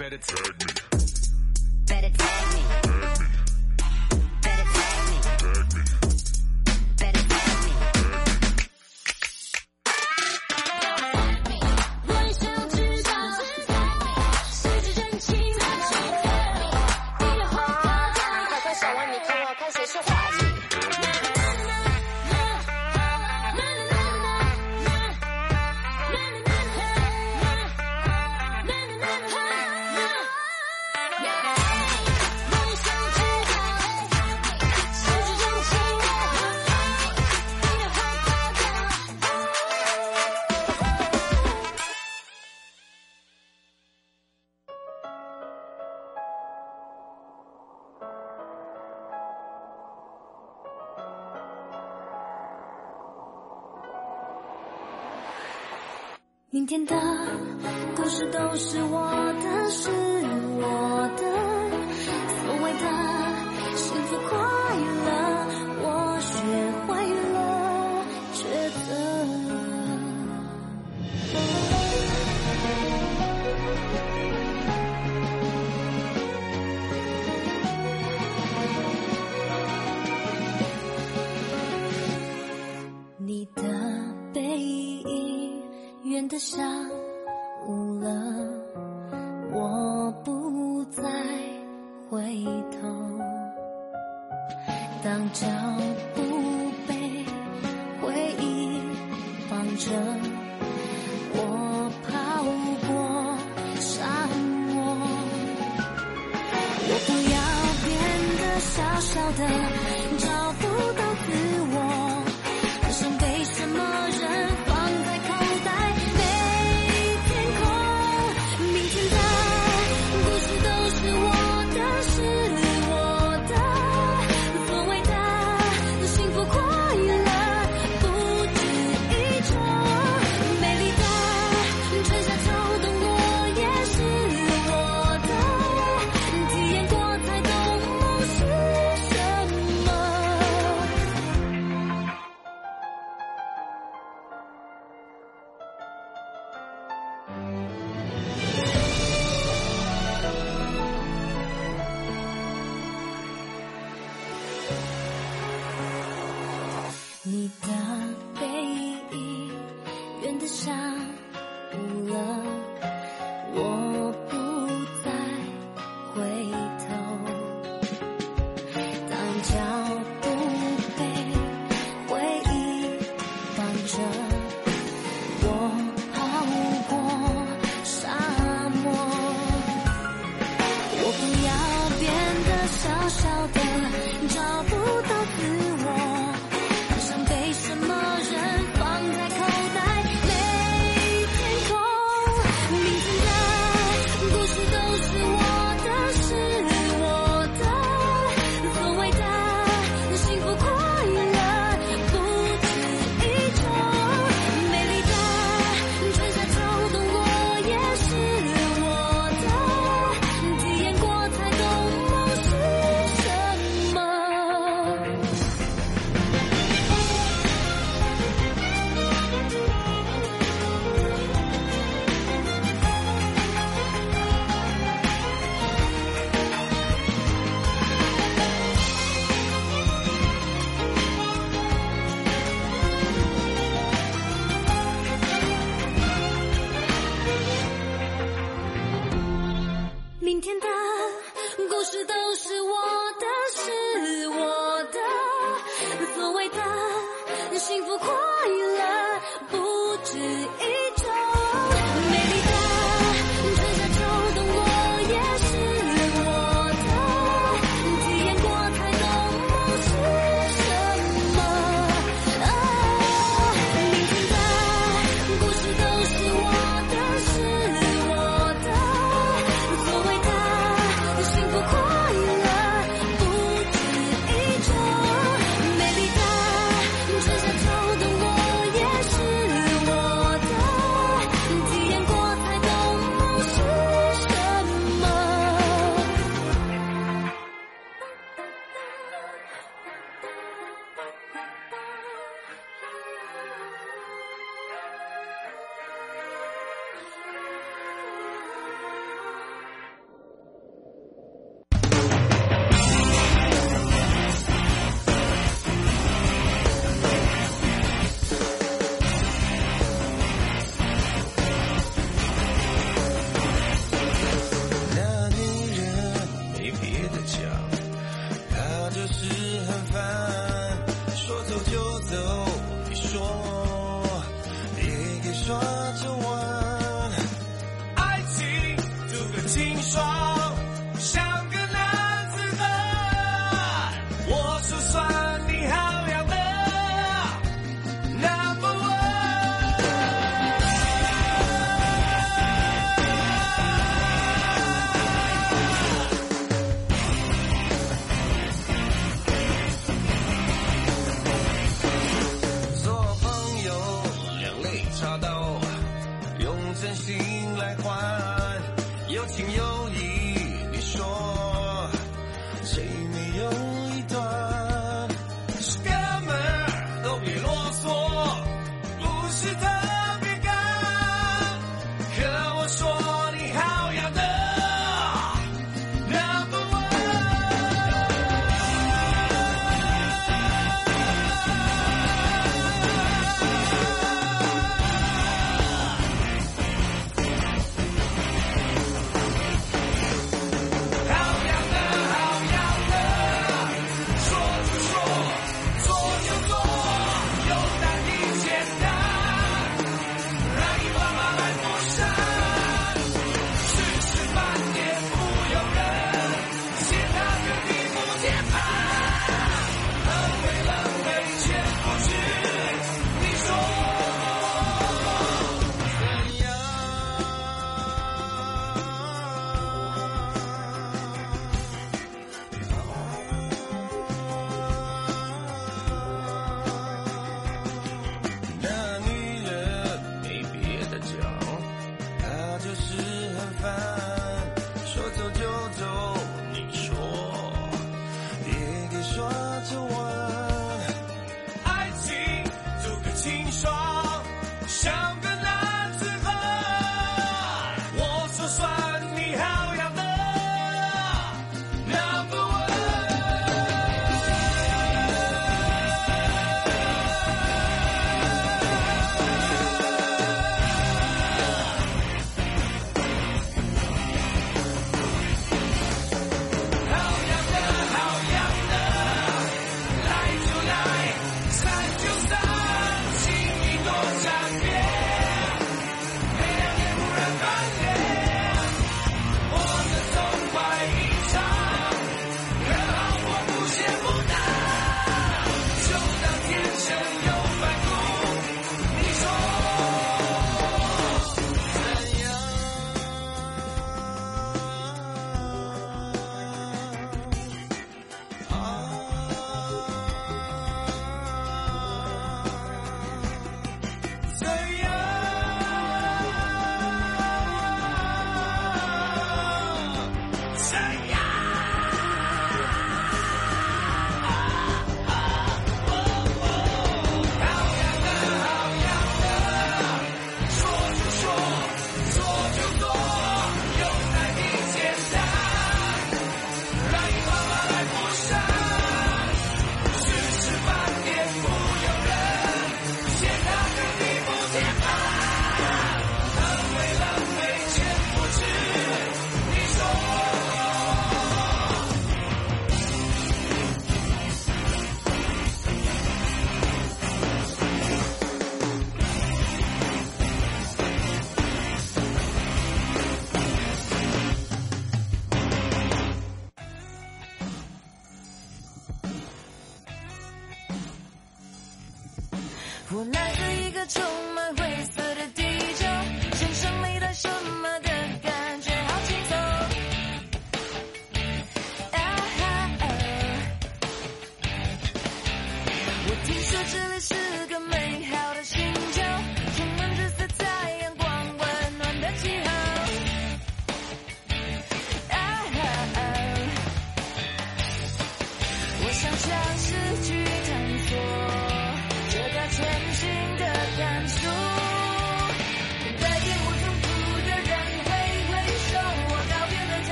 better. 今天的故事都是我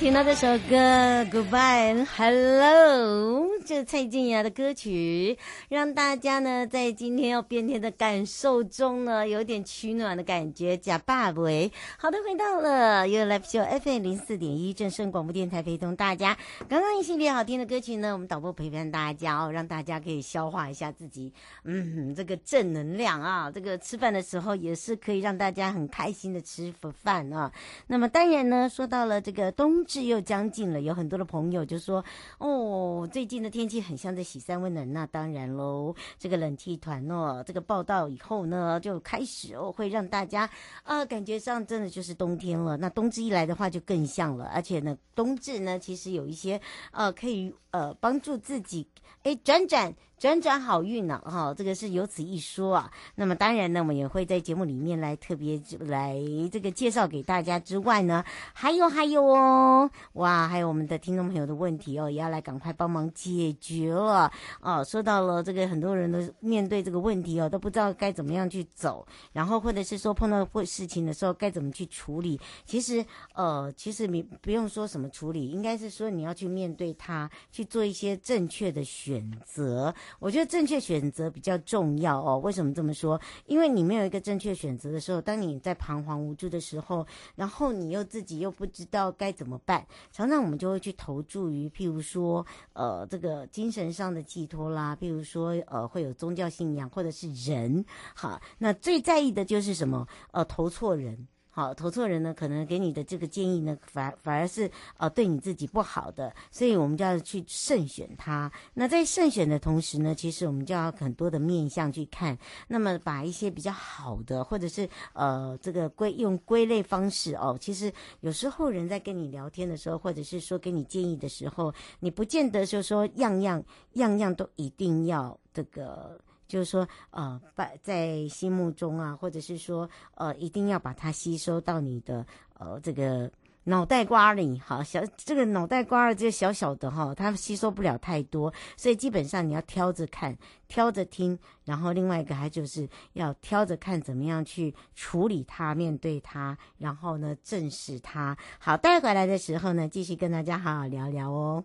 听到这首歌，Goodbye Hello，这是蔡健雅的歌曲，让大家呢在今天要变天的感受中呢，有点取暖的感觉。假爸为好的，回到了 You Live Show FM 零四点一正声广播电台，陪同大家。刚刚一系列好听的歌曲呢，我们导播陪伴大家哦，让大家可以消化一下自己，嗯，这个正能量啊，这个吃饭的时候也是可以让大家很开心的吃饭啊。那么当然呢，说到了这个。冬至又将近了，有很多的朋友就说：“哦，最近的天气很像在洗三温暖。”那当然了哦，这个冷气团哦，这个报道以后呢，就开始哦，会让大家啊、感觉上真的就是冬天了。那冬至一来的话，就更像了。而且呢，冬至呢，其实有一些呃，可以呃帮助自己哎转。转转转好运呢、啊，哈、哦，这个是有此一说啊。那么当然呢，我们也会在节目里面来特别来这个介绍给大家之外呢，还有还有哦，哇，还有我们的听众朋友的问题哦，也要来赶快帮忙解决了哦。说到了这个，很多人都面对这个问题哦，都不知道该怎么样去走，然后或者是说碰到会事情的时候该怎么去处理。其实呃，其实你不用说什么处理，应该是说你要去面对它，去做一些正确的选择。我觉得正确选择比较重要哦。为什么这么说？因为你没有一个正确选择的时候，当你在彷徨无助的时候，然后你又自己又不知道该怎么办，常常我们就会去投注于，譬如说，呃，这个精神上的寄托啦，譬如说，呃，会有宗教信仰或者是人，好，那最在意的就是什么？呃，投错人。好，投错人呢，可能给你的这个建议呢，反反而是呃对你自己不好的，所以我们就要去慎选它。那在慎选的同时呢，其实我们就要很多的面向去看，那么把一些比较好的，或者是呃这个归用归类方式哦。其实有时候人在跟你聊天的时候，或者是说给你建议的时候，你不见得就说样样样样都一定要这个。就是说，呃，把在心目中啊，或者是说，呃，一定要把它吸收到你的呃这个脑袋瓜里。好，小这个脑袋瓜儿这个小小的哈，它吸收不了太多，所以基本上你要挑着看，挑着听。然后另外一个还就是要挑着看怎么样去处理它，面对它，然后呢，正视它。好，带回来的时候呢，继续跟大家好好聊聊哦。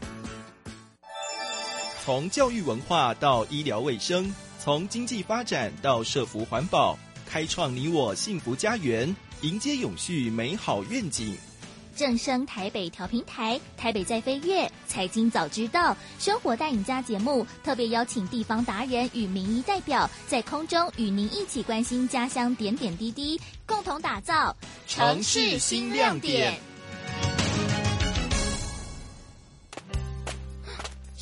从教育文化到医疗卫生，从经济发展到社福环保，开创你我幸福家园，迎接永续美好愿景。正声台北调频台，台北在飞跃，财经早知道，生活带你家节目特别邀请地方达人与民意代表，在空中与您一起关心家乡点点滴滴，共同打造城市新亮点。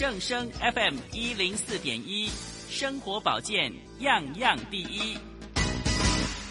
正声 FM 一零四点一，生活保健样样第一。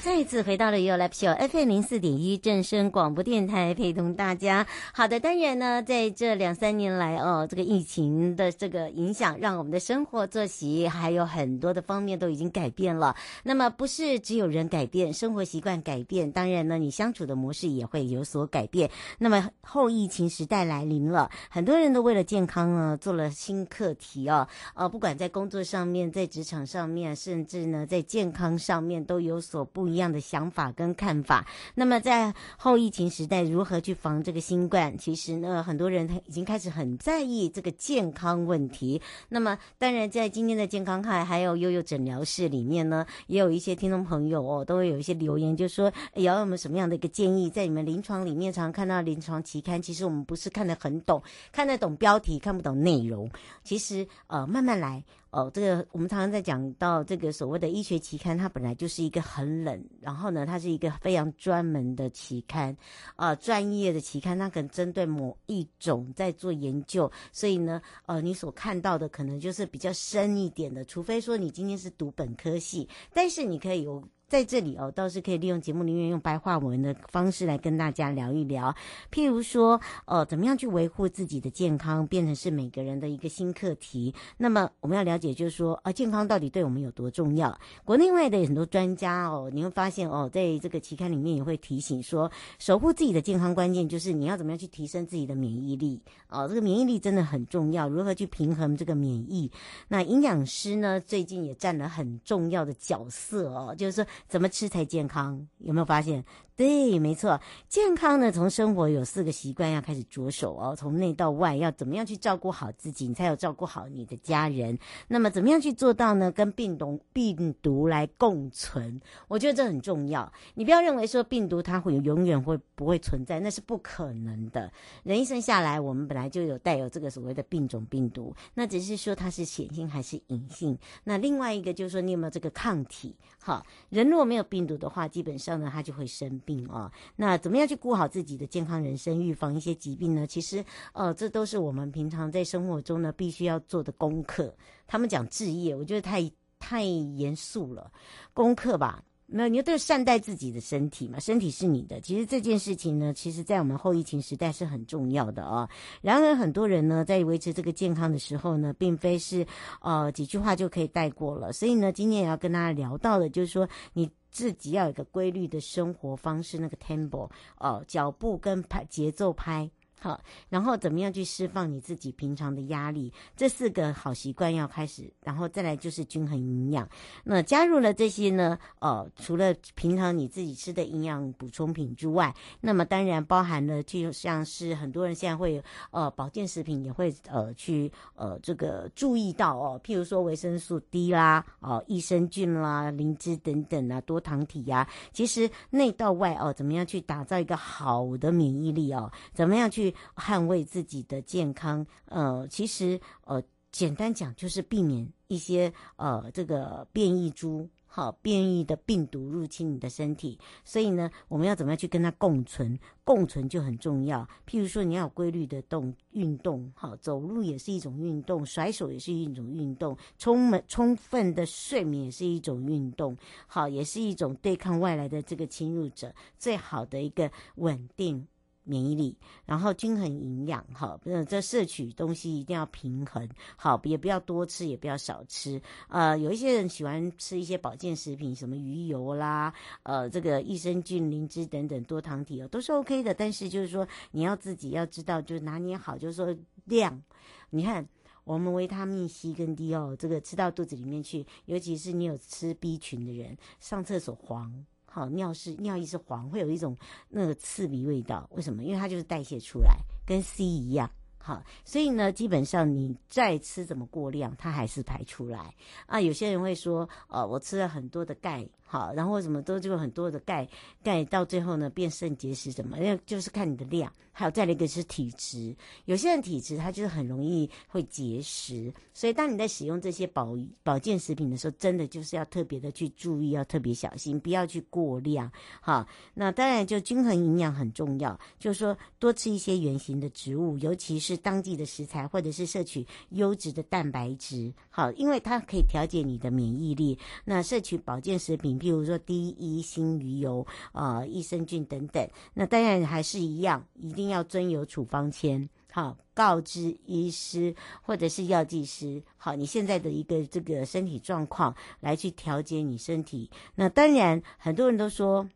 再次回到了 Your Life Show FM 零四点一正声广播电台，陪同大家。好的，当然呢，在这两三年来哦，这个疫情的这个影响，让我们的生活作息还有很多的方面都已经改变了。那么，不是只有人改变，生活习惯改变，当然呢，你相处的模式也会有所改变。那么，后疫情时代来临了，很多人都为了健康呢，做了新课题哦。呃，不管在工作上面，在职场上面，甚至呢，在健康上面都有所不一样的想法跟看法。那么在后疫情时代，如何去防这个新冠？其实呢，很多人已经开始很在意这个健康问题。那么当然，在今天的健康卡还有悠悠诊疗室里面呢，也有一些听众朋友哦，都会有一些留言，就说有没有什么样的一个建议？在你们临床里面常常看到临床期刊，其实我们不是看得很懂，看得懂标题，看不懂内容。其实呃，慢慢来。哦，这个我们常常在讲到这个所谓的医学期刊，它本来就是一个很冷，然后呢，它是一个非常专门的期刊，啊、呃，专业的期刊，它可能针对某一种在做研究，所以呢，呃，你所看到的可能就是比较深一点的，除非说你今天是读本科系，但是你可以有。在这里哦，倒是可以利用节目里面用白话文的方式来跟大家聊一聊。譬如说，呃，怎么样去维护自己的健康，变成是每个人的一个新课题。那么我们要了解，就是说，啊，健康到底对我们有多重要？国内外的很多专家哦，你会发现哦，在这个期刊里面也会提醒说，守护自己的健康关键就是你要怎么样去提升自己的免疫力。哦，这个免疫力真的很重要，如何去平衡这个免疫？那营养师呢，最近也占了很重要的角色哦，就是说。怎么吃才健康？有没有发现？对，没错，健康呢，从生活有四个习惯要开始着手哦，从内到外要怎么样去照顾好自己，你才有照顾好你的家人。那么怎么样去做到呢？跟病毒病毒来共存，我觉得这很重要。你不要认为说病毒它会永远会不会存在，那是不可能的。人一生下来，我们本来就有带有这个所谓的病种病毒，那只是说它是显性还是隐性。那另外一个就是说你有没有这个抗体？好，人如果没有病毒的话，基本上呢，他就会生病。病啊，那怎么样去顾好自己的健康人生，预防一些疾病呢？其实，呃，这都是我们平常在生活中呢必须要做的功课。他们讲置业，我觉得太太严肃了，功课吧。没有，你都要善待自己的身体嘛，身体是你的。其实这件事情呢，其实在我们后疫情时代是很重要的啊。然而，很多人呢在维持这个健康的时候呢，并非是呃几句话就可以带过了。所以呢，今天也要跟大家聊到的，就是说你。自己要有一个规律的生活方式，那个 tempo 哦，脚步跟拍节奏拍好，然后怎么样去释放你自己平常的压力？这四个好习惯要开始，然后再来就是均衡营养。那加入了这些呢，呃，除了平常你自己吃的营养补充品之外，那么当然包含了就像是很多人现在会呃保健食品也会呃去呃这个注意到哦，譬如说维生素 D 啦，哦益生菌啦、灵芝等等啊，多糖体呀、其实内到外哦，怎么样去打造一个好的免疫力哦？怎么样去捍卫自己的健康，呃，其实呃，简单讲就是避免一些呃这个变异株，好变异的病毒入侵你的身体。所以呢，我们要怎么样去跟它共存？共存就很重要。譬如说，你要有规律的动运动，好走路也是一种运动，甩手也是一种运动，充满充分的睡眠也是一种运动，好，也是一种对抗外来的这个侵入者最好的一个稳定。免疫力，然后均衡营养，哈，这这摄取东西一定要平衡，好，也不要多吃，也不要少吃。呃，有一些人喜欢吃一些保健食品，什么鱼油啦，呃，这个益生菌、灵芝等等多糖体哦，都是 OK 的。但是就是说，你要自己要知道，就是拿捏好，就是说量。你看，我们维他命 C 跟 D 哦，这个吃到肚子里面去，尤其是你有吃 B 群的人，上厕所黄。好，尿是尿液是黄，会有一种那个刺鼻味道。为什么？因为它就是代谢出来，跟 C 一样。好，所以呢，基本上你再吃怎么过量，它还是排出来。啊，有些人会说，呃，我吃了很多的钙。好，然后什么都就很多的钙，钙到最后呢变肾结石什么，因为就是看你的量，还有再来一个是体质，有些人体质它就是很容易会结石，所以当你在使用这些保保健食品的时候，真的就是要特别的去注意，要特别小心，不要去过量。好，那当然就均衡营养很重要，就是说多吃一些原型的植物，尤其是当季的食材，或者是摄取优质的蛋白质。好，因为它可以调节你的免疫力。那摄取保健食品。譬如说，第一新鱼油啊、益生菌等等，那当然还是一样，一定要遵由处方签，好，告知医师或者是药剂师，好，你现在的一个这个身体状况来去调节你身体。那当然，很多人都说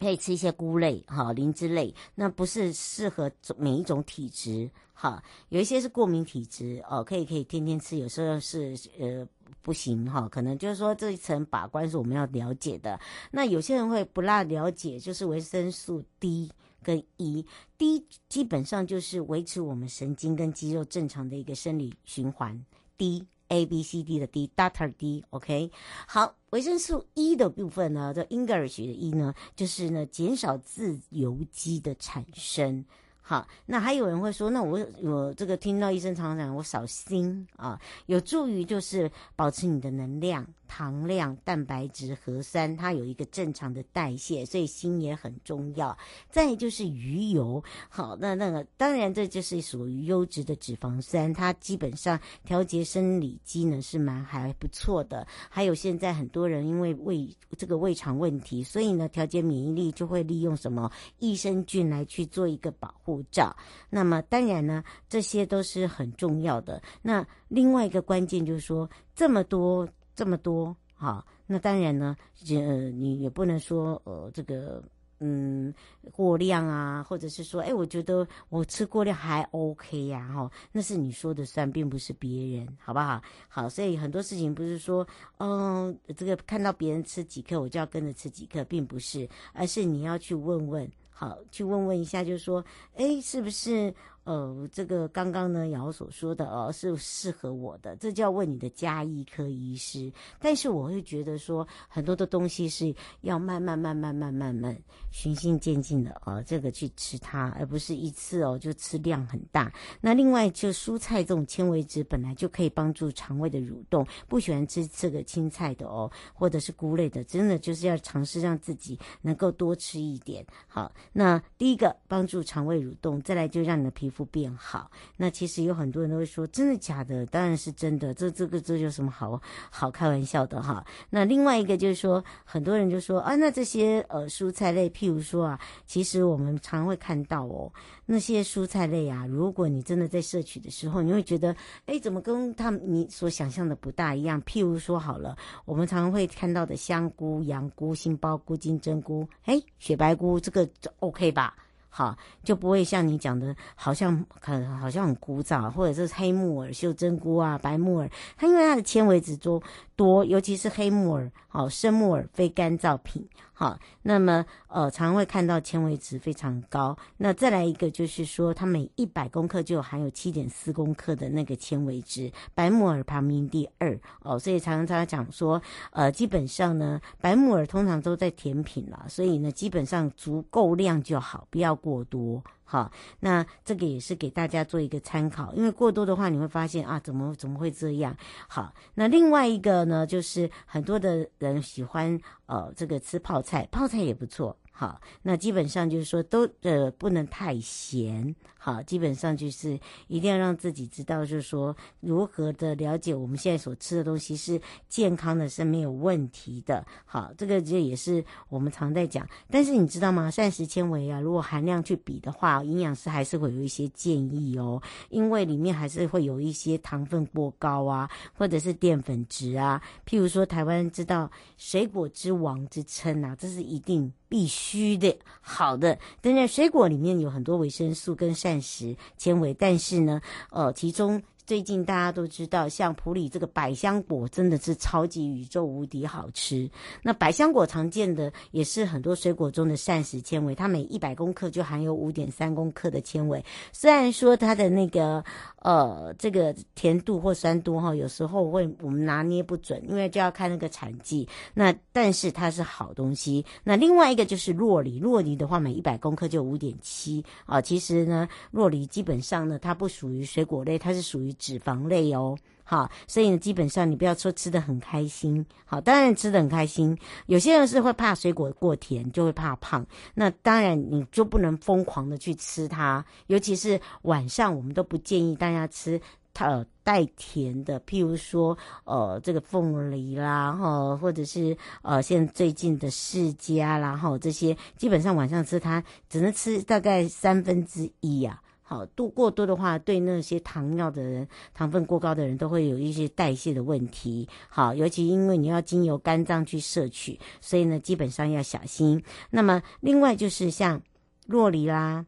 可以吃一些菇类，哈，灵芝类，那不是适合每一种体质，哈，有一些是过敏体质哦，可以可以天天吃，有时候是呃。不行哈，可能就是说这一层把关是我们要了解的。那有些人会不大了解，就是维生素 D 跟 E，D 基本上就是维持我们神经跟肌肉正常的一个生理循环。D A B C D 的 D，Doctor D，OK。好，维生素 E 的部分呢，这 English 的 E 呢，就是呢减少自由基的产生。好，那还有人会说，那我我这个听到医生常常讲，我少锌啊，有助于就是保持你的能量。糖量、蛋白质、核酸，它有一个正常的代谢，所以锌也很重要。再就是鱼油，好，那那个当然这就是属于优质的脂肪酸，它基本上调节生理机能是蛮还不错的。还有现在很多人因为胃这个胃肠问题，所以呢调节免疫力就会利用什么益生菌来去做一个保护罩。那么当然呢这些都是很重要的。那另外一个关键就是说这么多。这么多，好，那当然呢，呃，你也不能说，呃，这个，嗯，过量啊，或者是说，哎，我觉得我吃过量还 OK 呀，哈，那是你说的算，并不是别人，好不好？好，所以很多事情不是说，嗯，这个看到别人吃几克，我就要跟着吃几克，并不是，而是你要去问问，好，去问问一下，就是说，哎，是不是？呃，这个刚刚呢，瑶所说的哦，是适合我的，这就要问你的家医科医师。但是我会觉得说，很多的东西是要慢慢、慢慢、慢慢、慢慢循序渐进的哦，这个去吃它，而不是一次哦就吃量很大。那另外，就蔬菜这种纤维质本来就可以帮助肠胃的蠕动，不喜欢吃这个青菜的哦，或者是菇类的，真的就是要尝试让自己能够多吃一点。好，那第一个帮助肠胃蠕动，再来就让你的皮肤。不变好，那其实有很多人都会说，真的假的？当然是真的，这这个这有什么好好开玩笑的哈？那另外一个就是说，很多人就说啊，那这些呃蔬菜类，譬如说啊，其实我们常会看到哦，那些蔬菜类啊，如果你真的在摄取的时候，你会觉得，哎，怎么跟他们你所想象的不大一样？譬如说好了，我们常会看到的香菇、羊菇、杏鲍菇、金针菇，哎，雪白菇，这个就 OK 吧？好，就不会像你讲的，好像很好像很枯燥，或者是黑木耳、秀珍菇啊、白木耳，它因为它的纤维质多多，尤其是黑木耳、好生木耳非干燥品，好，那么呃常会看到纤维值非常高。那再来一个就是说，它每一百公克就含有七点四公克的那个纤维值，白木耳排名第二哦，所以常常讲说，呃，基本上呢，白木耳通常都在甜品啦，所以呢，基本上足够量就好，不要。过多，好，那这个也是给大家做一个参考，因为过多的话，你会发现啊，怎么怎么会这样？好，那另外一个呢，就是很多的人喜欢呃这个吃泡菜，泡菜也不错。好，那基本上就是说都呃不能太咸，好，基本上就是一定要让自己知道，就是说如何的了解我们现在所吃的东西是健康的，是没有问题的。好，这个这也是我们常在讲。但是你知道吗？膳食纤维啊，如果含量去比的话，营养师还是会有一些建议哦，因为里面还是会有一些糖分过高啊，或者是淀粉质啊。譬如说，台湾知道水果之王之称啊，这是一定。必须的，好的。当然，水果里面有很多维生素跟膳膳食纤维，但是呢，呃，其中。最近大家都知道，像普里这个百香果真的是超级宇宙无敌好吃。那百香果常见的也是很多水果中的膳食纤维，它每一百公克就含有五点三公克的纤维。虽然说它的那个呃这个甜度或酸度哈，有时候会我们拿捏不准，因为就要看那个产季。那但是它是好东西。那另外一个就是洛梨，洛梨的话每一百公克就五点七啊。其实呢，洛梨基本上呢，它不属于水果类，它是属于。脂肪类哦，好，所以呢，基本上你不要说吃得很开心，好，当然吃得很开心。有些人是会怕水果过甜，就会怕胖。那当然你就不能疯狂的去吃它，尤其是晚上，我们都不建议大家吃呃带甜的，譬如说呃这个凤梨啦，哈，或者是呃现在最近的释迦啦，哈，这些基本上晚上吃它只能吃大概三分之一呀。好，度过多的话，对那些糖尿的人、糖分过高的人都会有一些代谢的问题。好，尤其因为你要经由肝脏去摄取，所以呢，基本上要小心。那么，另外就是像洛梨啦、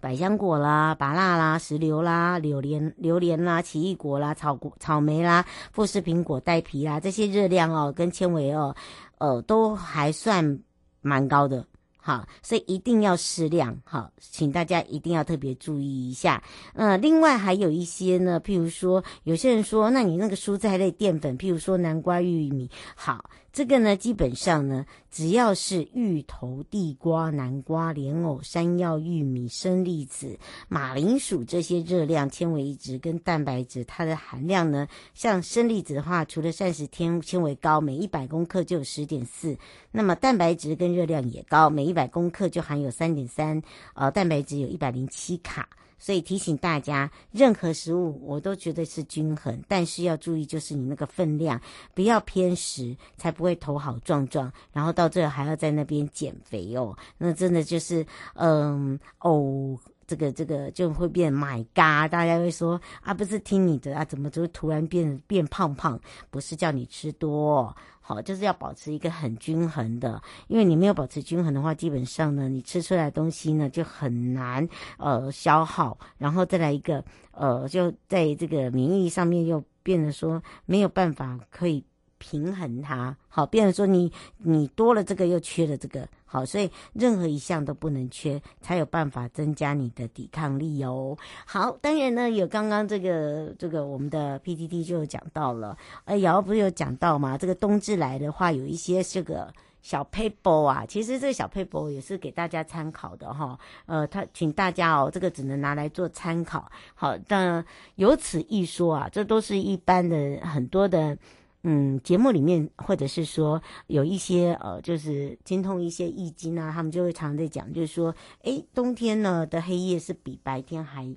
百香果啦、芭乐啦、石榴啦、榴莲、榴莲啦、奇异果啦、草果、草莓啦、富士苹果带皮啦，这些热量哦跟纤维哦，呃，都还算蛮高的。好，所以一定要适量。好，请大家一定要特别注意一下。呃，另外还有一些呢，譬如说，有些人说，那你那个蔬菜类淀粉，譬如说南瓜、玉米，好。这个呢，基本上呢，只要是芋头、地瓜、南瓜、莲藕、山药、玉米、生栗子、马铃薯这些热量、纤维质跟蛋白质，它的含量呢，像生栗子的话，除了膳食纤纤维高，每一百公克就有十点四，那么蛋白质跟热量也高，每一百公克就含有三点三，呃，蛋白质有一百零七卡。所以提醒大家，任何食物我都觉得是均衡，但是要注意，就是你那个分量不要偏食，才不会头好壮壮，然后到最后还要在那边减肥哦。那真的就是，嗯，哦，这个这个就会变 My God，大家会说啊，不是听你的啊，怎么就突然变变胖胖？不是叫你吃多。好，就是要保持一个很均衡的，因为你没有保持均衡的话，基本上呢，你吃出来的东西呢就很难呃消耗，然后再来一个呃，就在这个免疫上面又变得说没有办法可以。平衡它，好，变成说你你多了这个又缺了这个，好，所以任何一项都不能缺，才有办法增加你的抵抗力哦。好，当然呢，有刚刚这个这个我们的 PTT 就有讲到了，哎，瑶不是有讲到吗？这个冬至来的话，有一些这个小 paper 啊，其实这个小 paper 也是给大家参考的哈。呃，他请大家哦，这个只能拿来做参考。好，但由此一说啊，这都是一般的很多的。嗯，节目里面或者是说有一些呃，就是精通一些易经啊，他们就会常常在讲，就是说，诶，冬天呢的黑夜是比白天还，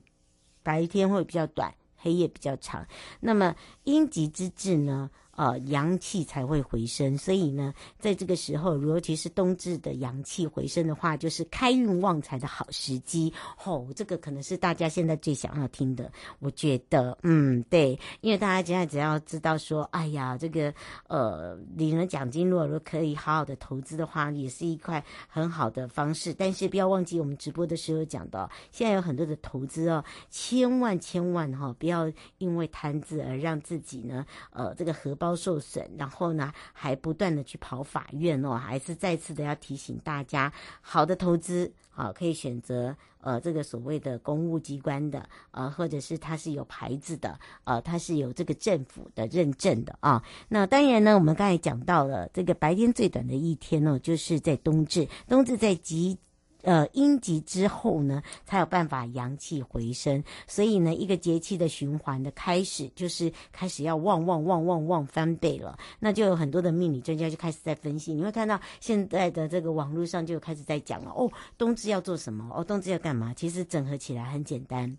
白天会比较短，黑夜比较长。那么阴极之至呢？呃，阳气才会回升，所以呢，在这个时候，尤其是冬至的阳气回升的话，就是开运旺财的好时机。吼、这个可能是大家现在最想要听的。我觉得，嗯，对，因为大家现在只要知道说，哎呀，这个呃，领了奖金，如果说可以好好的投资的话，也是一块很好的方式。但是不要忘记，我们直播的时候讲到，现在有很多的投资哦，千万千万哈、哦，不要因为贪字而让自己呢，呃，这个荷包。遭受损，然后呢，还不断的去跑法院哦，还是再次的要提醒大家，好的投资啊，可以选择呃这个所谓的公务机关的呃，或者是它是有牌子的呃，它是有这个政府的认证的啊。那当然呢，我们刚才讲到了这个白天最短的一天呢，就是在冬至，冬至在极。呃阴极之后呢，才有办法阳气回升。所以呢，一个节气的循环的开始，就是开始要旺旺旺旺旺翻倍了。那就有很多的命理专家就开始在分析，你会看到现在的这个网络上就开始在讲了哦，冬至要做什么？哦，冬至要干嘛？其实整合起来很简单。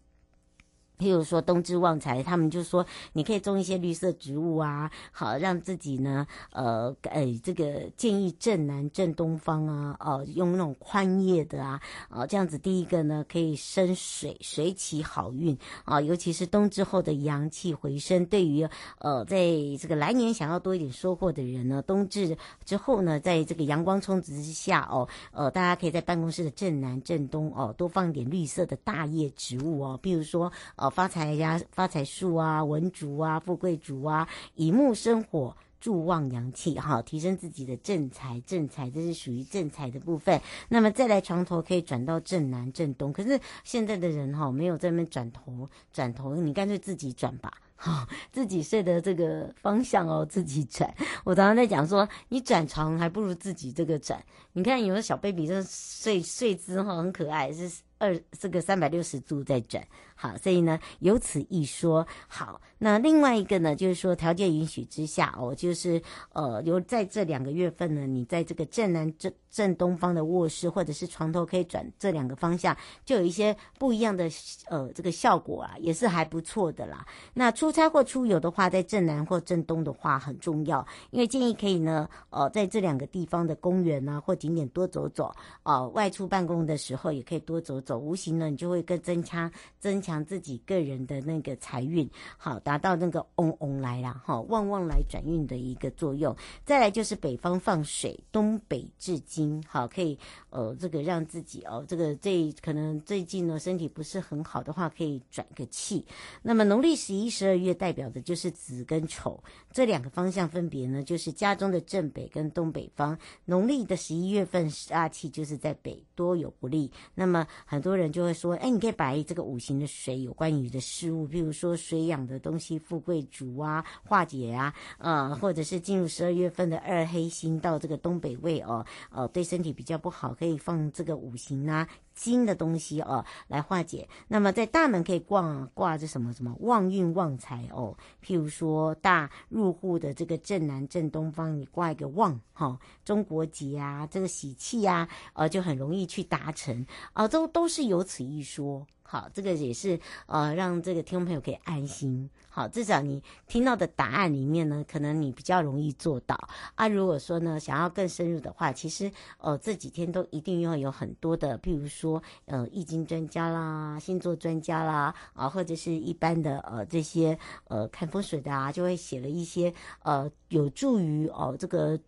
譬如说冬至旺财，他们就说你可以种一些绿色植物啊，好让自己呢，呃，哎，这个建议正南正东方啊，哦、用那种宽叶的啊，啊、呃，这样子第一个呢可以生水，水起好运啊、尤其是冬至后的阳气回升，对于呃，在这个来年想要多一点收获的人呢，冬至之后呢，在这个阳光充足之下哦，呃，大家可以在办公室的正南正东哦，多放一点绿色的大叶植物哦，比如说呃。发财呀，发财树啊，文竹啊，富贵竹啊，以木生火，助旺阳气，哈，提升自己的正财，正财这是属于正财的部分。那么再来床头可以转到正南、正东，可是现在的人哈，没有在那边转头，转头你干脆自己转吧，哈，自己睡的这个方向哦，自己转。我常常在讲说，你转床还不如自己这个转。你看有的小 baby 这睡睡姿哈很可爱，是。二这个三百六十度在转，好，所以呢有此一说。好，那另外一个呢，就是说条件允许之下哦，就是呃，有在这两个月份呢，你在这个正南正正东方的卧室或者是床头可以转这两个方向，就有一些不一样的呃这个效果啊，也是还不错的啦。那出差或出游的话，在正南或正东的话很重要，因为建议可以呢，呃，在这两个地方的公园啊或景点多走走，呃，外出办公的时候也可以多走走。无形呢，你就会更增加增强自己个人的那个财运，好达到那个嗡嗡来了哈，旺旺来转运的一个作用。再来就是北方放水，东北至金，好可以呃这个让自己哦这个这可能最近呢身体不是很好的话，可以转个气。那么农历十一、十二月代表的就是子跟丑这两个方向，分别呢就是家中的正北跟东北方。农历的十一月份十二气就是在北，多有不利。那么很多人就会说，哎，你可以摆这个五行的水有关于的事物，比如说水养的东西，富贵竹啊，化解啊，呃，或者是进入十二月份的二黑星到这个东北位哦，呃，对身体比较不好，可以放这个五行啊。金的东西哦，来化解。那么在大门可以挂挂着什么什么旺运旺财哦，譬如说大入户的这个正南正东方，你挂一个旺哈、哦，中国结啊，这个喜气啊，呃，就很容易去达成啊，都都是有此一说。好，这个也是呃，让这个听众朋友可以安心。好，至少你听到的答案里面呢，可能你比较容易做到啊。如果说呢，想要更深入的话，其实呃这几天都一定要有很多的，譬如说呃易经专家啦、星座专家啦啊，或者是一般的呃这些呃看风水的啊，就会写了一些呃有助于哦、这个。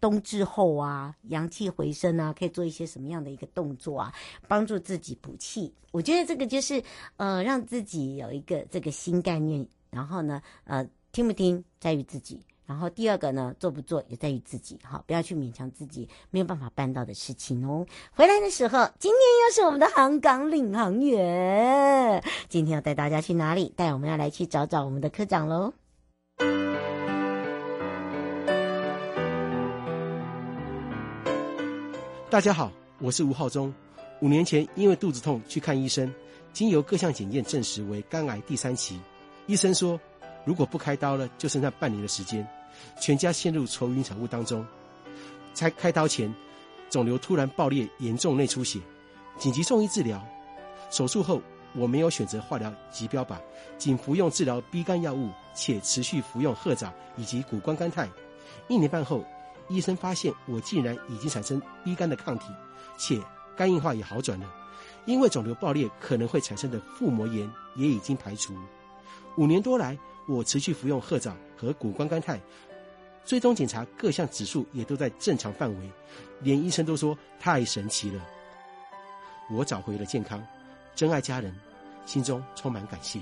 冬至后啊，阳气回升啊，可以做一些什么样的一个动作啊，帮助自己补气？我觉得这个就是呃，让自己有一个这个新概念。然后呢，呃，听不听在于自己。然后第二个呢，做不做也在于自己。好，不要去勉强自己没有办法办到的事情哦。回来的时候，今天又是我们的航港领航员。今天要带大家去哪里？带我们要来去找找我们的科长喽。大家好，我是吴浩中。五年前因为肚子痛去看医生，经由各项检验证实为肝癌第三期。医生说，如果不开刀了，就剩下半年的时间，全家陷入愁云惨雾当中。在开刀前，肿瘤突然爆裂，严重内出血，紧急送医治疗。手术后，我没有选择化疗及标靶，仅服用治疗 B 肝药物，且持续服用褐藻以及谷胱甘肽。一年半后。医生发现我竟然已经产生 B 肝的抗体，且肝硬化也好转了。因为肿瘤爆裂可能会产生的腹膜炎也已经排除。五年多来，我持续服用褐藻和谷胱甘肽，追踪检查各项指数也都在正常范围，连医生都说太神奇了。我找回了健康，珍爱家人，心中充满感谢。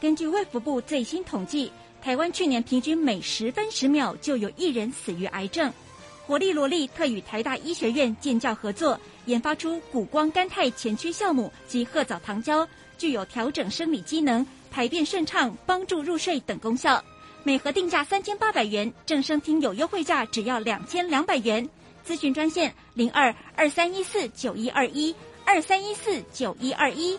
根据卫福部最新统计。台湾去年平均每十分十秒就有一人死于癌症。活力萝莉特与台大医学院建教合作，研发出谷胱甘肽前驱酵母及褐藻糖胶，具有调整生理机能、排便顺畅、帮助入睡等功效。每盒定价三千八百元，正声听有优惠价只要两千两百元。咨询专线零二二三一四九一二一二三一四九一二一。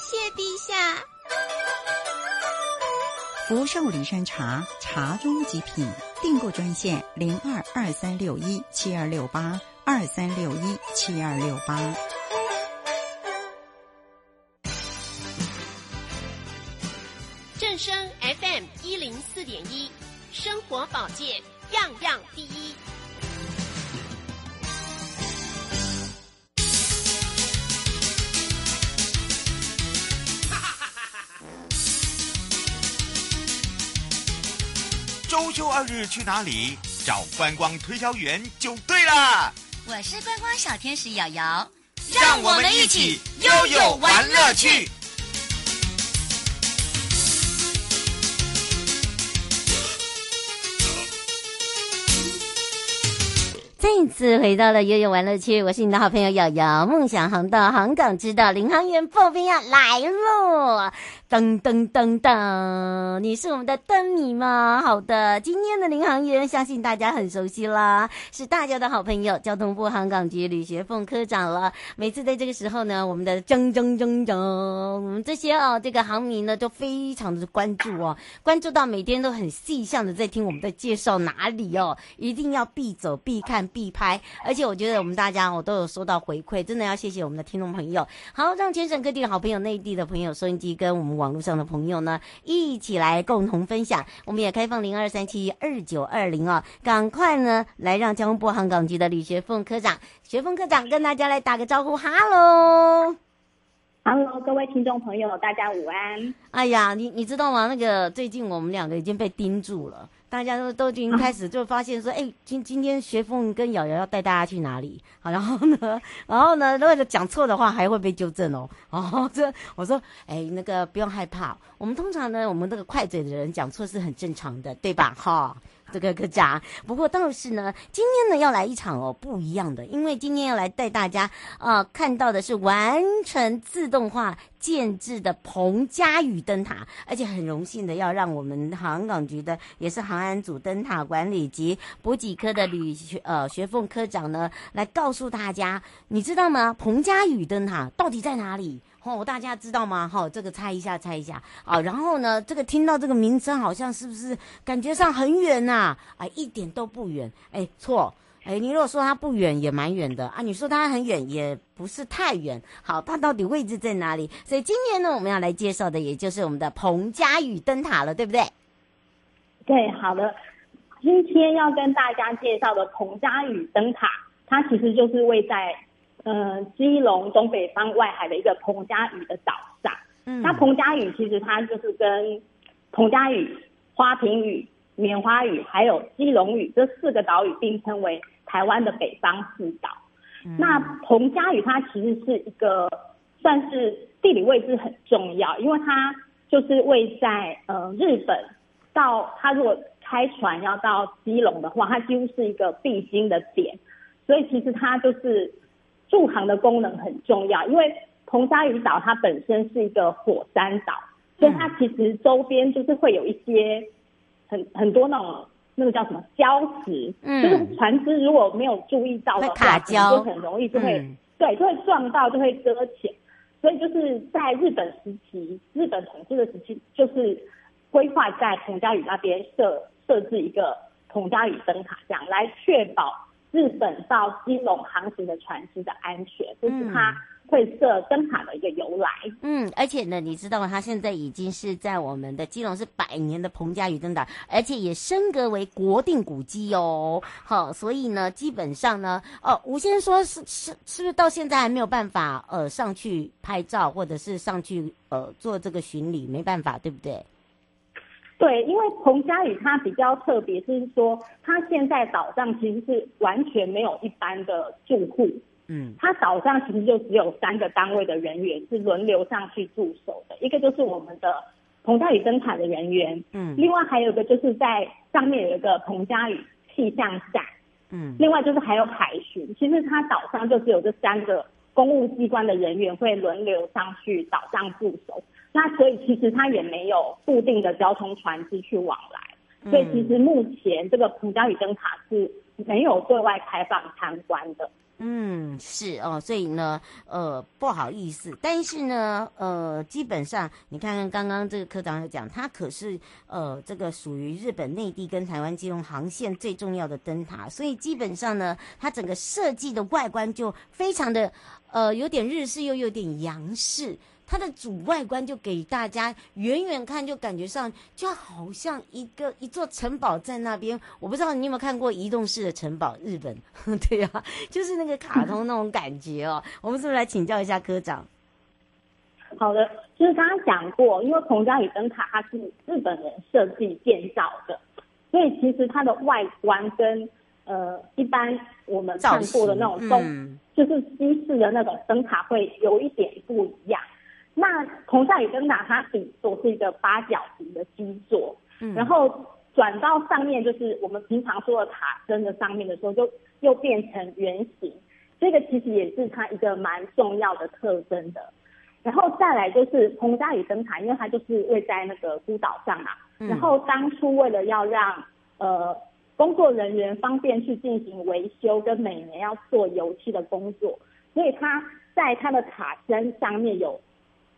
谢陛下。福寿礼山茶，茶中极品。订购专线零二二三六一七二六八二三六一七二六八。正声 FM 一零四点一，生活保健样样第一。周休二日去哪里？找观光推销员就对了。我是观光小天使瑶瑶，让我们一起悠悠玩乐趣。再次回到了悠悠玩乐趣，我是你的好朋友瑶瑶，梦想航道，航港之道，领航员破冰要来喽！噔噔噔噔，你是我们的灯谜吗？好的，今天的领航员相信大家很熟悉啦，是大家的好朋友，交通部航港局吕学凤科长了。每次在这个时候呢，我们的铮铮铮铮，我们这些哦，这个航迷呢都非常的关注哦，关注到每天都很细项的在听我们在介绍哪里哦，一定要必走、必看、必拍。而且我觉得我们大家哦都有收到回馈，真的要谢谢我们的听众朋友。好，让全省各地的好朋友、内地的朋友收音机跟我们。网络上的朋友呢，一起来共同分享。我们也开放零二三七二九二零啊，赶快呢来让交通部航港局的李学凤科长，学凤科长跟大家来打个招呼，哈喽，哈喽，各位听众朋友，大家午安。哎呀，你你知道吗？那个最近我们两个已经被盯住了。大家都都已经开始就发现说，哎、今今天学凤跟瑶瑶要带大家去哪里？好，然后呢，然后呢，如果讲错的话，还会被纠正哦。哦，这我说，哎、那个不用害怕，我们通常呢，我们这个快嘴的人讲错是很正常的，对吧？哈。这个科长，不过倒是呢，今天呢要来一场哦不一样的，因为今天要来带大家啊、呃、看到的是完全自动化建制的彭佳屿灯塔，而且很荣幸的要让我们航港局的也是航安组灯塔管理及补给科的吕学呃学凤科长呢来告诉大家，你知道吗？彭佳屿灯塔到底在哪里？哦，大家知道吗？哈、这个猜一下，猜一下啊。然后呢，这个听到这个名称，好像是不是感觉上很远呐？啊，一点都不远。哎，错。哎，你如果说它不远，也蛮远的啊。你说它很远，也不是太远。好，它到底位置在哪里？所以今天呢，我们要来介绍的，也就是我们的彭佳屿灯塔了，对不对？对，好的。今天要跟大家介绍的彭佳屿灯塔，它其实就是位在。呃，基隆东北方外海的一个彭佳屿的岛上，嗯，那彭佳屿其实它就是跟彭佳屿、花瓶屿、棉花屿还有基隆屿这四个岛屿并称为台湾的北方四岛。嗯。那彭佳屿它其实是一个算是地理位置很重要，因为它就是位在呃日本到它如果开船要到基隆的话，它几乎是一个必经的点，所以其实它就是。驻航的功能很重要，因为彭佳屿岛它本身是一个火山岛，所以它其实周边就是会有一些很很多那种那个叫什么礁石，嗯，就是船只如果没有注意到的话，就很容易就会、嗯、对就会撞到就会搁浅，所以就是在日本时期，日本统治的时期，就是规划在彭佳屿那边设设置一个彭佳屿灯塔，这样来确保日本到基隆航行的船只的安全，这是它。会设灯塔的一个由来，嗯，而且呢，你知道吗？它现在已经是在我们的基隆是百年的彭家屿灯塔，而且也升格为国定古迹哦。好，所以呢，基本上呢，哦，吴先生说是是是不是到现在还没有办法呃上去拍照，或者是上去呃做这个巡礼，没办法，对不对？对，因为彭佳屿它比较特别，就是说它现在岛上其实是完全没有一般的住户。嗯，它岛上其实就只有三个单位的人员是轮流上去驻守的，一个就是我们的彭佳屿灯塔的人员，嗯，另外还有一个就是在上面有一个彭佳屿气象站，嗯，另外就是还有海巡，其实它岛上就只有这三个公务机关的人员会轮流上去岛上驻守，那所以其实它也没有固定的交通船只去往来，所以其实目前这个彭佳屿灯塔是没有对外开放参观的。嗯，是哦，所以呢，呃，不好意思，但是呢，呃，基本上你看看刚刚这个科长有讲，它可是呃，这个属于日本内地跟台湾金融航线最重要的灯塔，所以基本上呢，它整个设计的外观就非常的呃，有点日式又有点洋式。它的主外观就给大家远远看就感觉上就好像一个一座城堡在那边。我不知道你有没有看过移动式的城堡？日本，对啊，就是那个卡通那种感觉哦。我们是不是来请教一下科长？好的，就是刚刚讲过，因为彭佳屿灯塔它是日本人设计建造的，所以其实它的外观跟呃一般我们看过的那种东，嗯、就是西式的那种灯塔会有一点不一样。那彭佳屿灯塔它底座是一个八角形的基座，嗯，然后转到上面就是我们平常说的塔身的上面的时候，就又变成圆形，这个其实也是它一个蛮重要的特征的。然后再来就是彭佳屿灯塔，因为它就是位在那个孤岛上嘛，嗯，然后当初为了要让呃工作人员方便去进行维修跟每年要做油漆的工作，所以它在它的塔身上面有。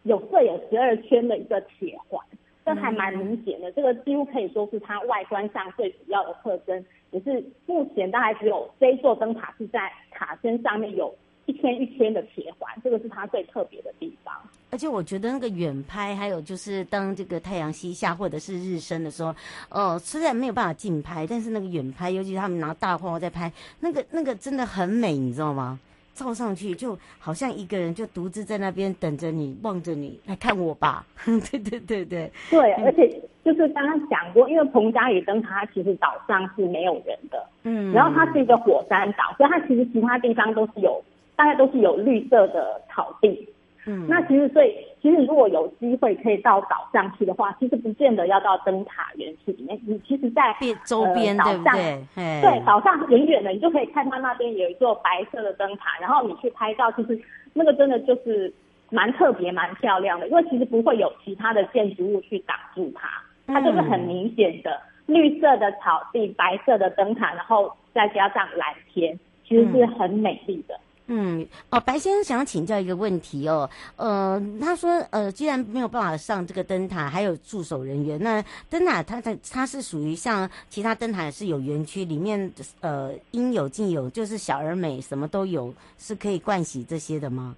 有各有十二圈的一个铁环，这还蛮明显的。这个几乎可以说是它外观上最主要的特征，也是目前大概只有这一座灯塔是在塔身上面有一圈一圈的铁环，这个是它最特别的地方。而且我觉得那个远拍，还有就是当这个太阳西下或者是日升的时候，呃，虽然没有办法近拍，但是那个远拍，尤其是他们拿大画在拍，那个那个真的很美，你知道吗？照上去就好像一个人就独自在那边等着你，望着你来看我吧。对对对对对，而且就是刚刚讲过，因为彭佳屿灯塔它其实岛上是没有人的，嗯，然后它是一个火山岛，所以它其实其他地方都是有，大概都是有绿色的草地。嗯，那其实所以其实如果有机会可以到岛上去的话，其实不见得要到灯塔园区里面，你其实在周边、呃、岛上，对对，对，岛上远远的，你就可以看到那边有一座白色的灯塔，然后你去拍照，其实那个真的就是蛮特别、蛮漂亮的，因为其实不会有其他的建筑物去挡住它，它就是很明显的绿色的草地、白色的灯塔，然后再加上蓝天，其实是很美丽的。嗯，嗯哦，白先生想要请教一个问题哦，呃，他说，呃，既然没有办法上这个灯塔，还有驻守人员，那灯塔它它它是属于像其他灯塔是有园区里面，呃，应有尽有，就是小而美，什么都有，是可以盥洗这些的吗？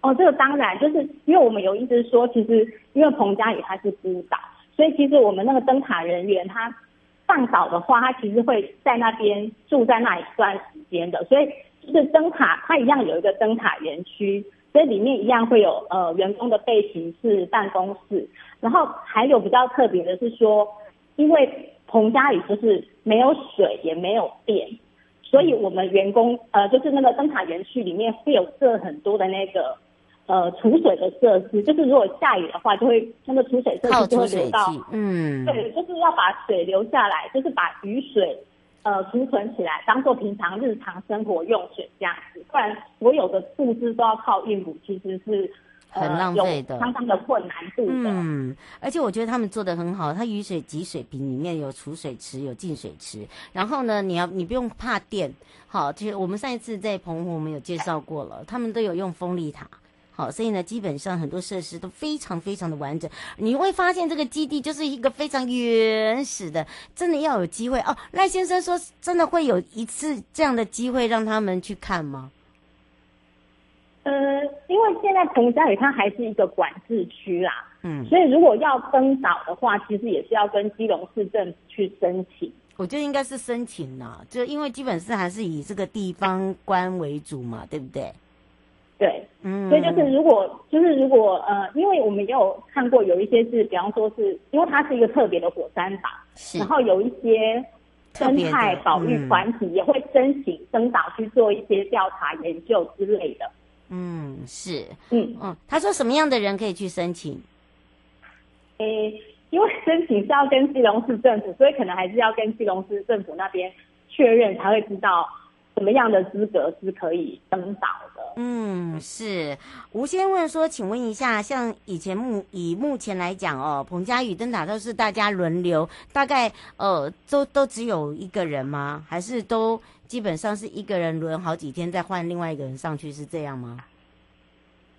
哦，这个当然，就是因为我们有一直说，其实因为彭佳屿它是孤岛，所以其实我们那个灯塔人员他上岛的话，他其实会在那边住在那一段时间的，所以。就是灯塔，它一样有一个灯塔园区，所以里面一样会有呃员工的背景是、办公室，然后还有比较特别的是说，因为彭佳屿就是没有水也没有电，所以我们员工呃就是那个灯塔园区里面会有设很多的那个呃储水的设施，就是如果下雨的话，就会那个储水设施就会流到，嗯，对，就是要把水流下来，就是把雨水。呃，储存起来当做平常日常生活用水这样子，不然所有的物资都要靠运补，其实是、呃、很浪费的，相当的困难度的。嗯，而且我觉得他们做的很好，它雨水集水瓶里面有储水池，有净水池，然后呢，你要你不用怕电，好，就是我们上一次在澎湖我们有介绍过了，他们都有用风力塔。好，所以呢，基本上很多设施都非常非常的完整。你会发现这个基地就是一个非常原始的，真的要有机会哦。赖先生说，真的会有一次这样的机会让他们去看吗？呃，因为现在彭佳屿它还是一个管制区啦，嗯，所以如果要登岛的话，其实也是要跟基隆市政府去申请。我觉得应该是申请啦，就因为基本是还是以这个地方官为主嘛，对不对？对，嗯，所以就是如果就是如果呃，因为我们也有看过有一些是，比方说是因为它是一个特别的火山岛，然后有一些生态保育团体也会申请登岛去做一些调查研究之类的。嗯，是，嗯嗯，他说什么样的人可以去申请？诶，因为申请是要跟基隆市政府，所以可能还是要跟基隆市政府那边确认，才会知道什么样的资格是可以登岛的。嗯，是。吴先问说，请问一下，像以前目以目前来讲哦，彭佳屿登岛都是大家轮流，大概呃都都只有一个人吗？还是都？基本上是一个人轮好几天，再换另外一个人上去，是这样吗？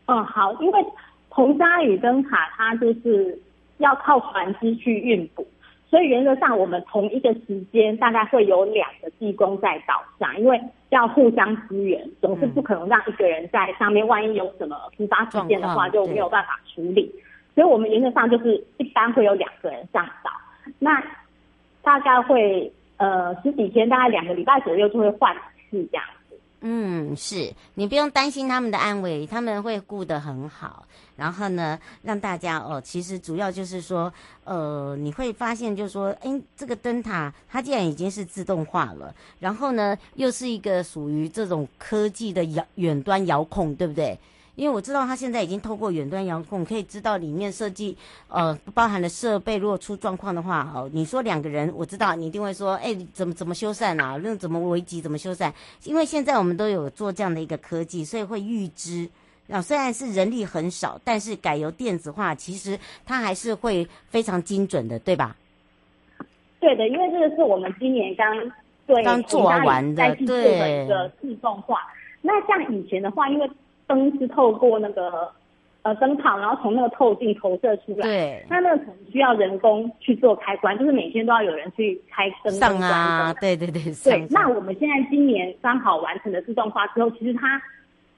嗯，好，因为彭佳屿灯塔它就是要靠船只去运补，所以原则上我们同一个时间大概会有两个技工在岛上，因为要互相支援，总是不可能让一个人在上面，万一有什么突发事件的话就没有办法处理，所以我们原则上就是一般会有两个人上岛，那大概会。呃，十几天，大概两个礼拜左右就会换一次这样子。嗯，是你不用担心他们的安危，他们会顾得很好。然后呢，让大家哦，其实主要就是说，呃，你会发现就是说，哎，这个灯塔它既然已经是自动化了，然后呢，又是一个属于这种科技的遥远端遥控，对不对？因为我知道他现在已经透过远端遥控，可以知道里面设计，呃，包含的设备，如果出状况的话，哦，你说两个人，我知道你一定会说，哎，怎么怎么修缮啊？那怎么危急怎么修缮？因为现在我们都有做这样的一个科技，所以会预知。啊，虽然是人力很少，但是改由电子化，其实它还是会非常精准的，对吧？对的，因为这个是我们今年刚对刚做完的，对一个自动化。那像以前的话，因为灯是透过那个呃灯泡，然后从那个透镜投射出来。对。那那个可能需要人工去做开关，就是每天都要有人去开灯上啊。对对对。对。那我们现在今年刚好完成了自动化之后，其实它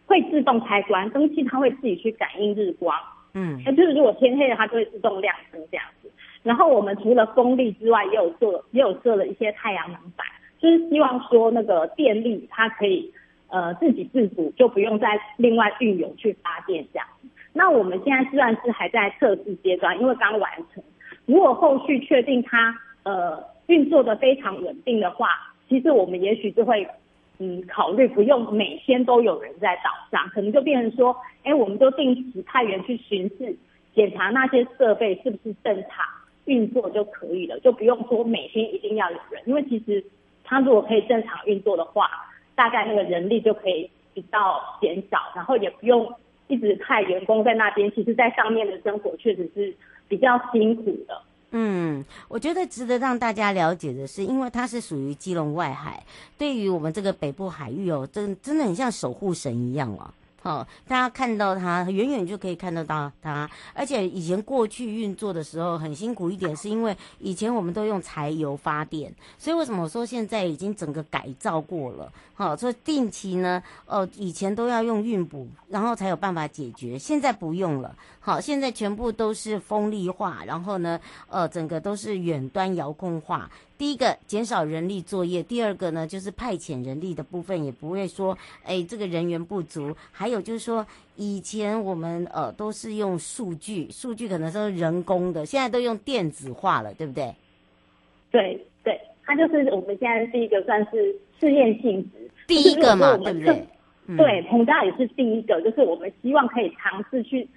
会自动开关，灯器它会自己去感应日光。嗯。那就是如果天黑了，它就会自动亮灯这样子。然后我们除了风力之外，也有做也有设了一些太阳能板，就是希望说那个电力它可以。呃，自给自足就不用再另外运油去发电这样。那我们现在虽然是还在测试阶段，因为刚完成。如果后续确定它呃运作的非常稳定的话，其实我们也许就会嗯考虑不用每天都有人在岛上，可能就变成说，哎，我们就定时派员去巡视，检查那些设备是不是正常运作就可以了，就不用说每天一定要有人，因为其实它如果可以正常运作的话。大概那个人力就可以比较减少，然后也不用一直派员工在那边。其实，在上面的生活确实是比较辛苦的。嗯，我觉得值得让大家了解的是，因为它是属于基隆外海，对于我们这个北部海域哦，真真的很像守护神一样哦。哦，大家看到它，远远就可以看得到它。而且以前过去运作的时候很辛苦一点，是因为以前我们都用柴油发电，所以为什么说现在已经整个改造过了？好，所以定期呢，哦，以前都要用运补，然后才有办法解决，现在不用了。好，现在全部都是风力化，然后呢，呃，整个都是远端遥控化。第一个减少人力作业，第二个呢就是派遣人力的部分也不会说，哎，这个人员不足。还有就是说，以前我们呃都是用数据，数据可能是人工的，现在都用电子化了，对不对？对对，它就是我们现在是一个算是试验性质，第一个嘛，对不对？对，彭家也是第一个，就是我们希望可以尝试去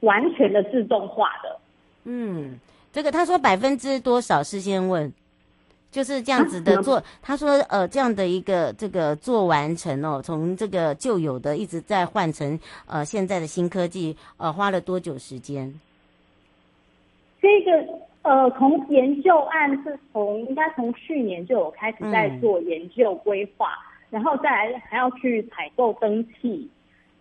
完全的自动化的。嗯，这个他说百分之多少？事先问。就是这样子的做，他说呃这样的一个这个做完成哦，从这个旧有的一直在换成呃现在的新科技，呃花了多久时间？这个呃从研究案是从应该从去年就有开始在做研究规划，嗯、然后再来还要去采购登记，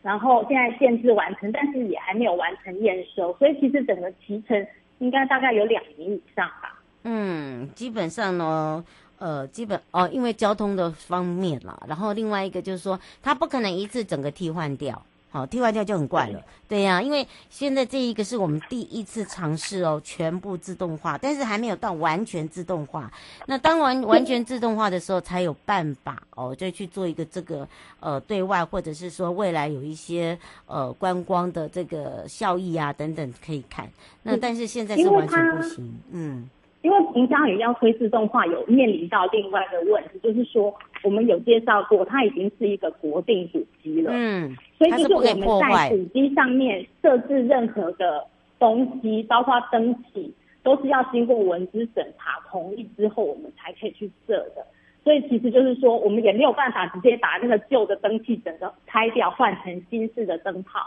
然后现在建制完成，但是也还没有完成验收，所以其实整个提成应该大概有两年以上吧。嗯，基本上呢，呃，基本哦，因为交通的方面啦，然后另外一个就是说，它不可能一次整个替换掉。好，替换掉就很怪了。对呀、啊，因为现在这一个是我们第一次尝试哦，全部自动化，但是还没有到完全自动化。那当完完全自动化的时候，才有办法哦，再去做一个这个呃对外，或者是说未来有一些呃观光的这个效益啊等等可以看。那但是现在是完全不行，嗯。因为平常也要推自动化，有面临到另外一个问题，就是说我们有介绍过，它已经是一个国定古迹了，嗯，所以就是我们在古迹上面设置任何的东西，包括灯器，都是要经过文资审查同意之后，我们才可以去设的。所以其实就是说，我们也没有办法直接把那个旧的灯器整个拆掉，换成新式的灯泡，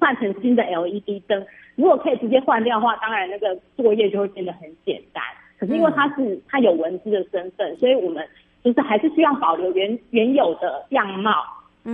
换成新的 LED 灯。如果可以直接换掉的话，当然那个作业就会变得很简单。可是因为它是它有文字的身份，所以我们就是还是需要保留原原有的样貌。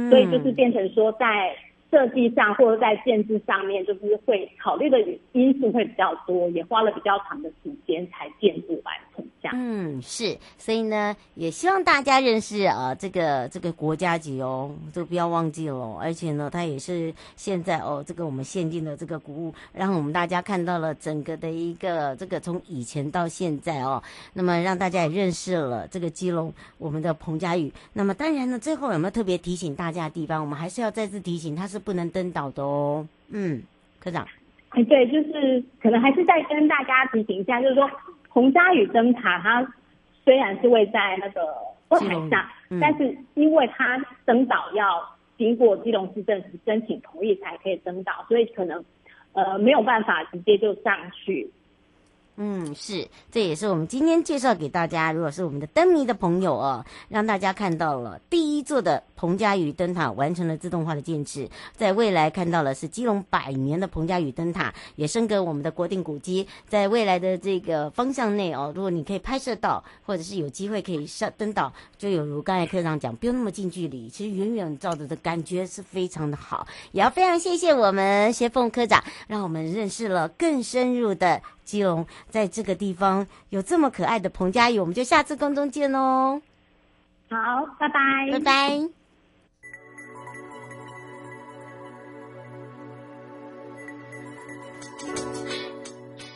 所以就是变成说在。设计上或者在建制上面，就是会考虑的因素会比较多，也花了比较长的时间才建置完成这样。嗯，是，所以呢，也希望大家认识啊，这个这个国家级哦，这个不要忘记了。而且呢，它也是现在哦，这个我们限定的这个古物，让我们大家看到了整个的一个这个从以前到现在哦，那么让大家也认识了这个基隆我们的彭佳屿。那么当然呢，最后有没有特别提醒大家的地方？我们还是要再次提醒，它是。不能登岛的哦，嗯，科长，哎，对，就是可能还是再跟大家提醒一下，就是说彭佳屿灯塔它虽然是位在那个外海上，嗯，但是因为它登岛要经过基隆市政府申请同意才可以登岛，所以可能呃没有办法直接就上去。嗯，是，这也是我们今天介绍给大家。如果是我们的灯迷的朋友哦，让大家看到了第一座的彭佳屿灯塔完成了自动化的建制，在未来看到了是基隆百年的彭佳屿灯塔，也升格我们的国定古迹。在未来的这个方向内哦，如果你可以拍摄到，或者是有机会可以上登岛，就有如刚才科长讲，不用那么近距离，其实远远照着的感觉是非常的好。也要非常谢谢我们谢凤科长，让我们认识了更深入的。基隆，在这个地方有这么可爱的彭佳宇，我们就下次空中见喽。好，拜拜，拜拜。